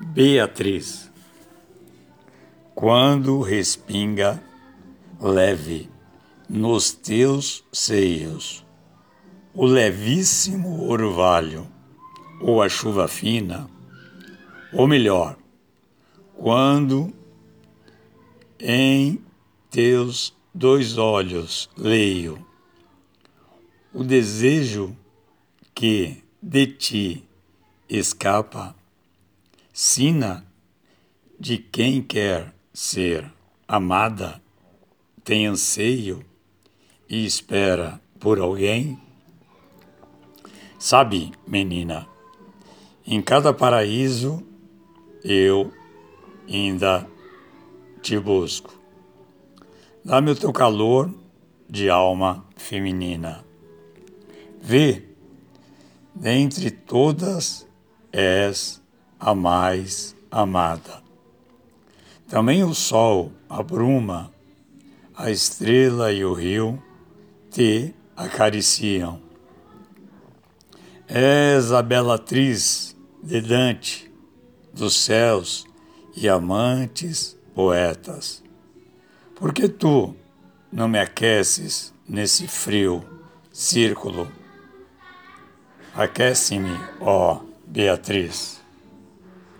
Beatriz, quando respinga leve nos teus seios. O levíssimo orvalho ou a chuva fina, ou melhor, quando em teus dois olhos leio o desejo que de ti escapa sina de quem quer ser amada, tem anseio e espera por alguém? Sabe, menina, em cada paraíso eu ainda te busco. Dá-me o teu calor de alma feminina. Vê, dentre todas és a mais amada. Também o sol, a bruma, a estrela e o rio te acariciam. És a bela atriz de Dante, dos céus e amantes poetas. Porque tu não me aqueces nesse frio círculo? Aquece-me, ó Beatriz.